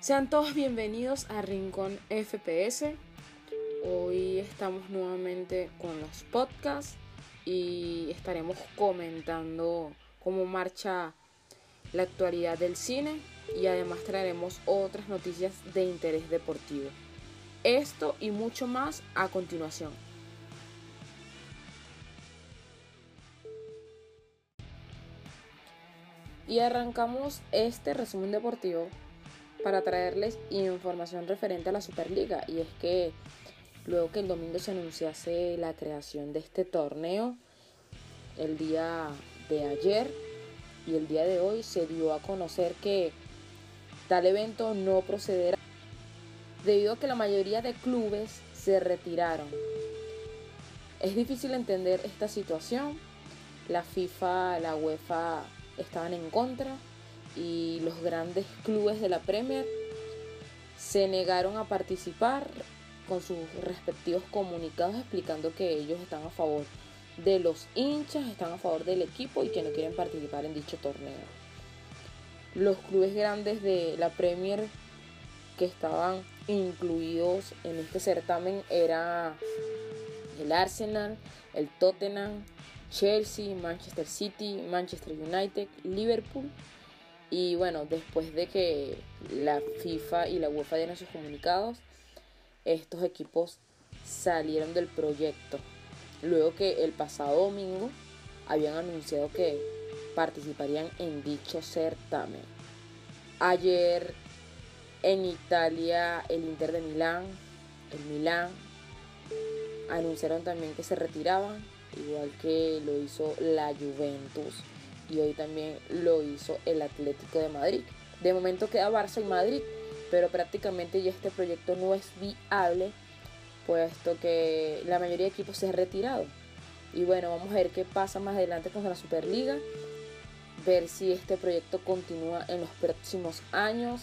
Sean todos bienvenidos a Rincón FPS. Hoy estamos nuevamente con los podcasts y estaremos comentando cómo marcha la actualidad del cine y además traeremos otras noticias de interés deportivo. Esto y mucho más a continuación. Y arrancamos este resumen deportivo para traerles información referente a la Superliga. Y es que luego que el domingo se anunciase la creación de este torneo, el día de ayer y el día de hoy se dio a conocer que tal evento no procederá debido a que la mayoría de clubes se retiraron. Es difícil entender esta situación. La FIFA, la UEFA estaban en contra y los grandes clubes de la Premier se negaron a participar con sus respectivos comunicados explicando que ellos están a favor de los hinchas, están a favor del equipo y que no quieren participar en dicho torneo. Los clubes grandes de la Premier que estaban incluidos en este certamen era el Arsenal, el Tottenham, Chelsea, Manchester City, Manchester United, Liverpool. Y bueno, después de que la FIFA y la UEFA dieron sus comunicados, estos equipos salieron del proyecto. Luego que el pasado domingo habían anunciado que participarían en dicho certamen. Ayer en Italia el Inter de Milán, el Milán, anunciaron también que se retiraban igual que lo hizo la Juventus y hoy también lo hizo el Atlético de Madrid. De momento queda Barça y Madrid, pero prácticamente ya este proyecto no es viable, puesto que la mayoría de equipos se ha retirado. Y bueno, vamos a ver qué pasa más adelante con la Superliga, ver si este proyecto continúa en los próximos años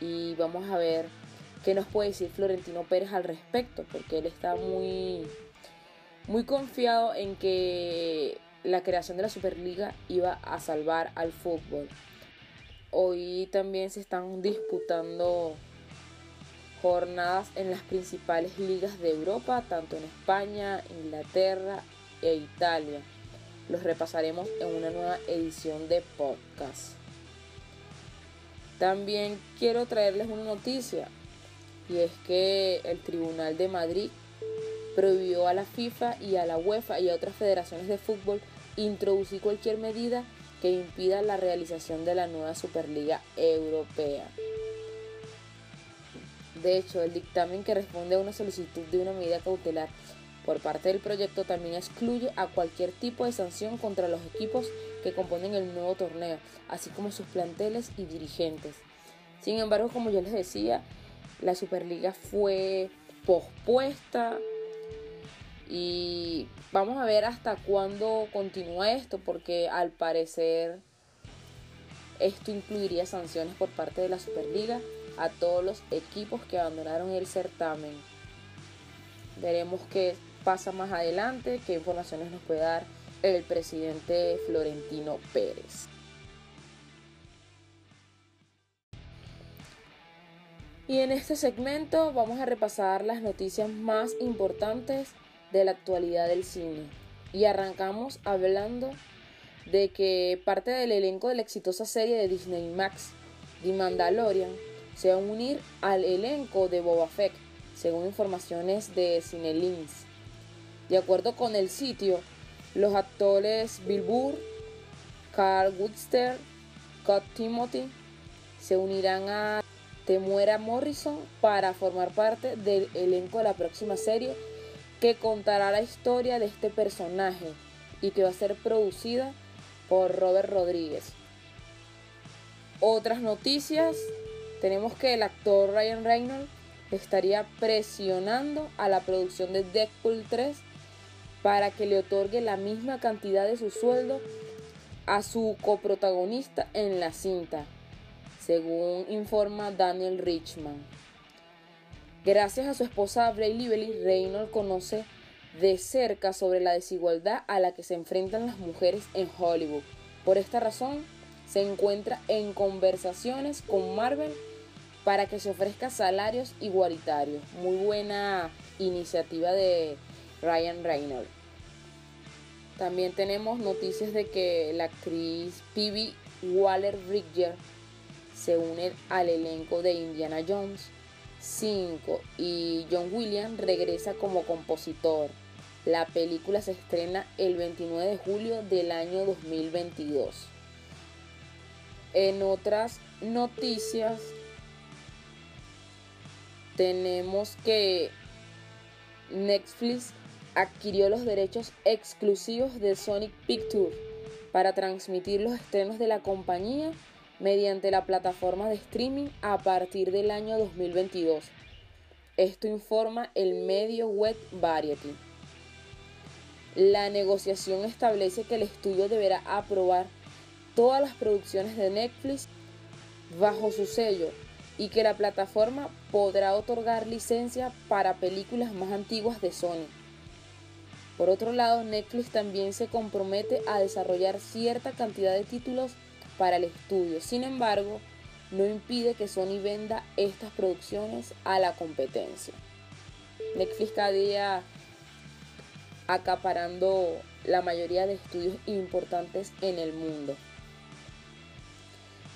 y vamos a ver qué nos puede decir Florentino Pérez al respecto, porque él está muy muy confiado en que la creación de la Superliga iba a salvar al fútbol. Hoy también se están disputando jornadas en las principales ligas de Europa, tanto en España, Inglaterra e Italia. Los repasaremos en una nueva edición de podcast. También quiero traerles una noticia y es que el Tribunal de Madrid prohibió a la FIFA y a la UEFA y a otras federaciones de fútbol introducir cualquier medida que impida la realización de la nueva Superliga Europea. De hecho, el dictamen que responde a una solicitud de una medida cautelar por parte del proyecto también excluye a cualquier tipo de sanción contra los equipos que componen el nuevo torneo, así como sus planteles y dirigentes. Sin embargo, como ya les decía, la Superliga fue pospuesta y vamos a ver hasta cuándo continúa esto, porque al parecer esto incluiría sanciones por parte de la Superliga a todos los equipos que abandonaron el certamen. Veremos qué pasa más adelante, qué informaciones nos puede dar el presidente Florentino Pérez. Y en este segmento vamos a repasar las noticias más importantes de la actualidad del cine. Y arrancamos hablando de que parte del elenco de la exitosa serie de Disney Max, The Mandalorian, se va a unir al elenco de Boba Fett, según informaciones de Cinelinks. De acuerdo con el sitio, los actores Bill Burr, Carl Woodster, Scott Timothy se unirán a Temuera Morrison para formar parte del elenco de la próxima serie que contará la historia de este personaje y que va a ser producida por Robert Rodríguez. Otras noticias, tenemos que el actor Ryan Reynolds estaría presionando a la producción de Deadpool 3 para que le otorgue la misma cantidad de su sueldo a su coprotagonista en la cinta, según informa Daniel Richman. Gracias a su esposa Bray Lively, Reynolds conoce de cerca sobre la desigualdad a la que se enfrentan las mujeres en Hollywood. Por esta razón, se encuentra en conversaciones con Marvel para que se ofrezca salarios igualitarios. Muy buena iniciativa de Ryan Reynolds. También tenemos noticias de que la actriz Phoebe Waller-Bridger se une al elenco de Indiana Jones 5 y John Williams regresa como compositor. La película se estrena el 29 de julio del año 2022. En otras noticias tenemos que Netflix adquirió los derechos exclusivos de Sonic Pictures para transmitir los estrenos de la compañía mediante la plataforma de streaming a partir del año 2022. Esto informa el medio web Variety. La negociación establece que el estudio deberá aprobar todas las producciones de Netflix bajo su sello y que la plataforma podrá otorgar licencia para películas más antiguas de Sony. Por otro lado, Netflix también se compromete a desarrollar cierta cantidad de títulos para el estudio. Sin embargo, no impide que Sony venda estas producciones a la competencia. Netflix cada día acaparando la mayoría de estudios importantes en el mundo.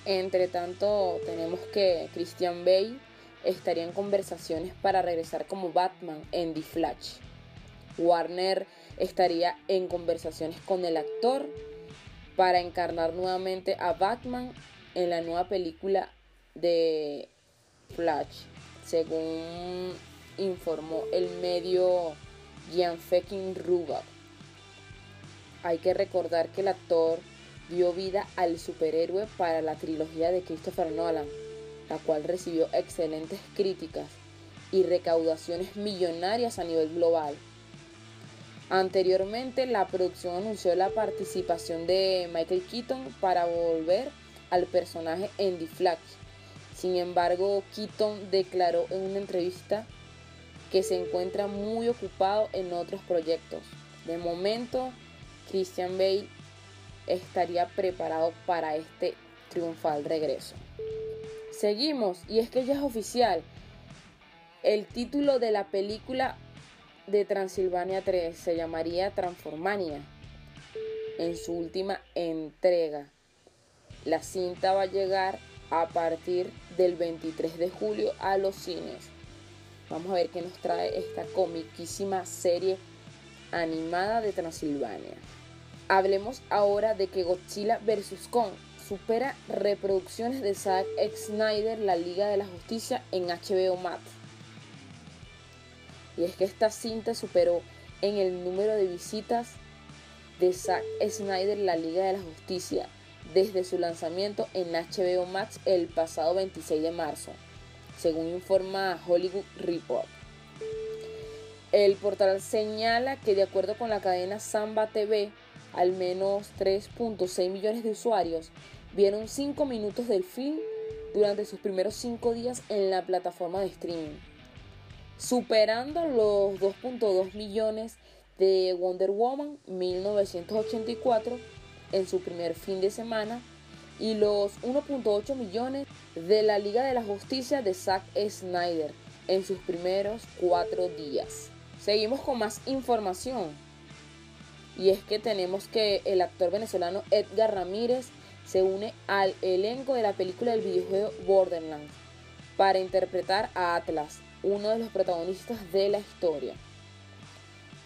Entre tanto, tenemos que Christian Bale estaría en conversaciones para regresar como Batman en The Flash. Warner estaría en conversaciones con el actor para encarnar nuevamente a Batman en la nueva película de Flash, según informó el medio Gianfekin Ruga. Hay que recordar que el actor dio vida al superhéroe para la trilogía de Christopher Nolan, la cual recibió excelentes críticas y recaudaciones millonarias a nivel global. Anteriormente, la producción anunció la participación de Michael Keaton para volver al personaje en The Flash. Sin embargo, Keaton declaró en una entrevista que se encuentra muy ocupado en otros proyectos. De momento, Christian Bale estaría preparado para este triunfal regreso. Seguimos, y es que ya es oficial. El título de la película de Transilvania 3 se llamaría Transformania en su última entrega. La cinta va a llegar a partir del 23 de julio a los cines. Vamos a ver qué nos trae esta comiquísima serie animada de Transilvania. Hablemos ahora de que Godzilla vs. Kong supera reproducciones de Zack Snyder, la Liga de la Justicia, en HBO Max. Y es que esta cinta superó en el número de visitas de Zack Snyder, la Liga de la Justicia, desde su lanzamiento en HBO Max el pasado 26 de marzo, según informa Hollywood Report. El portal señala que de acuerdo con la cadena Samba TV, al menos 3.6 millones de usuarios vieron 5 minutos del film durante sus primeros 5 días en la plataforma de streaming superando los 2.2 millones de Wonder Woman 1984 en su primer fin de semana y los 1.8 millones de la Liga de la Justicia de Zack Snyder en sus primeros cuatro días. Seguimos con más información. Y es que tenemos que el actor venezolano Edgar Ramírez se une al elenco de la película del videojuego Borderlands para interpretar a Atlas, uno de los protagonistas de la historia.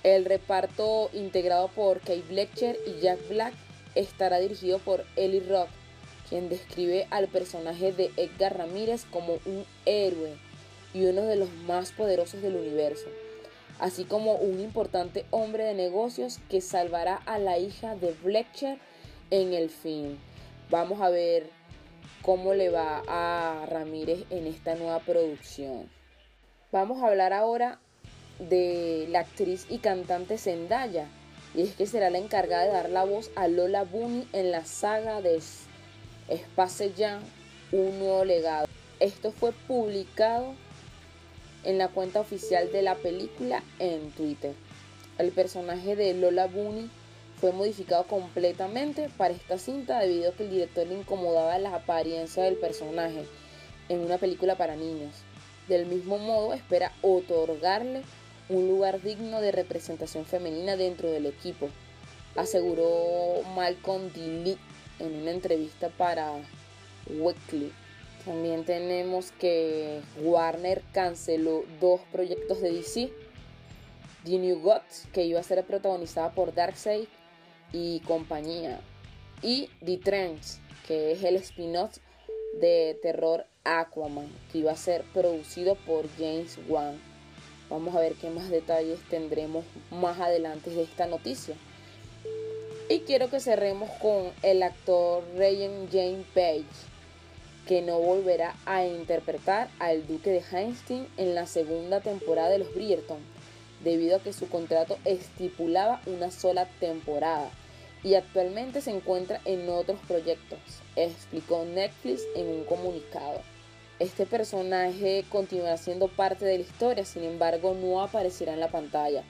El reparto integrado por Kate Bletcher y Jack Black estará dirigido por Ellie Rock, quien describe al personaje de Edgar Ramírez como un héroe y uno de los más poderosos del universo, así como un importante hombre de negocios que salvará a la hija de Bletcher en el fin. Vamos a ver cómo le va a Ramírez en esta nueva producción. Vamos a hablar ahora de la actriz y cantante Zendaya. Y es que será la encargada de dar la voz a Lola Bunny en la saga de Space Jam, un nuevo legado. Esto fue publicado en la cuenta oficial de la película en Twitter. El personaje de Lola Bunny fue modificado completamente para esta cinta debido a que el director le incomodaba la apariencia del personaje en una película para niños. Del mismo modo, espera otorgarle un lugar digno de representación femenina dentro del equipo, aseguró Malcolm D. en una entrevista para Weekly. También tenemos que Warner canceló dos proyectos de DC. The New Gods, que iba a ser protagonizada por Darkseid y compañía. Y The Trends, que es el spin-off de terror Aquaman, que iba a ser producido por James Wan. Vamos a ver qué más detalles tendremos más adelante de esta noticia. Y quiero que cerremos con el actor Ryan James Page, que no volverá a interpretar al duque de Hastings en la segunda temporada de los Bridgerton, debido a que su contrato estipulaba una sola temporada y actualmente se encuentra en otros proyectos, explicó Netflix en un comunicado. Este personaje continuará siendo parte de la historia, sin embargo no aparecerá en la pantalla.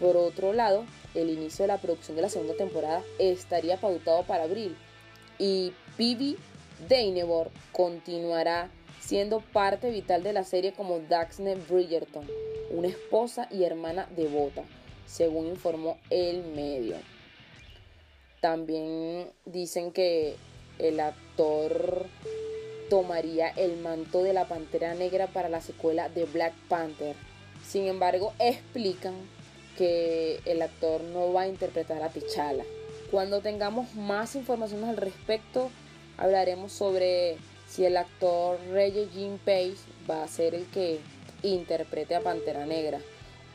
Por otro lado, el inicio de la producción de la segunda temporada estaría pautado para abril y Pibi Deinevor continuará siendo parte vital de la serie como Daxne Bridgerton, una esposa y hermana devota, según informó el medio. También dicen que el actor tomaría el manto de la Pantera Negra para la secuela de Black Panther. Sin embargo, explican que el actor no va a interpretar a T'Challa. Cuando tengamos más información al respecto, hablaremos sobre si el actor Reggie Jean Page va a ser el que interprete a Pantera Negra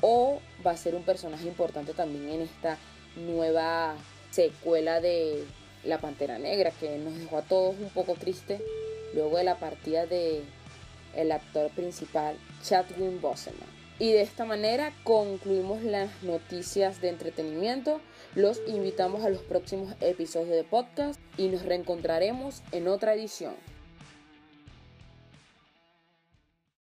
o va a ser un personaje importante también en esta nueva secuela de La Pantera Negra que nos dejó a todos un poco tristes luego de la partida de el actor principal Chadwick Boseman. Y de esta manera concluimos las noticias de entretenimiento. Los invitamos a los próximos episodios de podcast y nos reencontraremos en otra edición.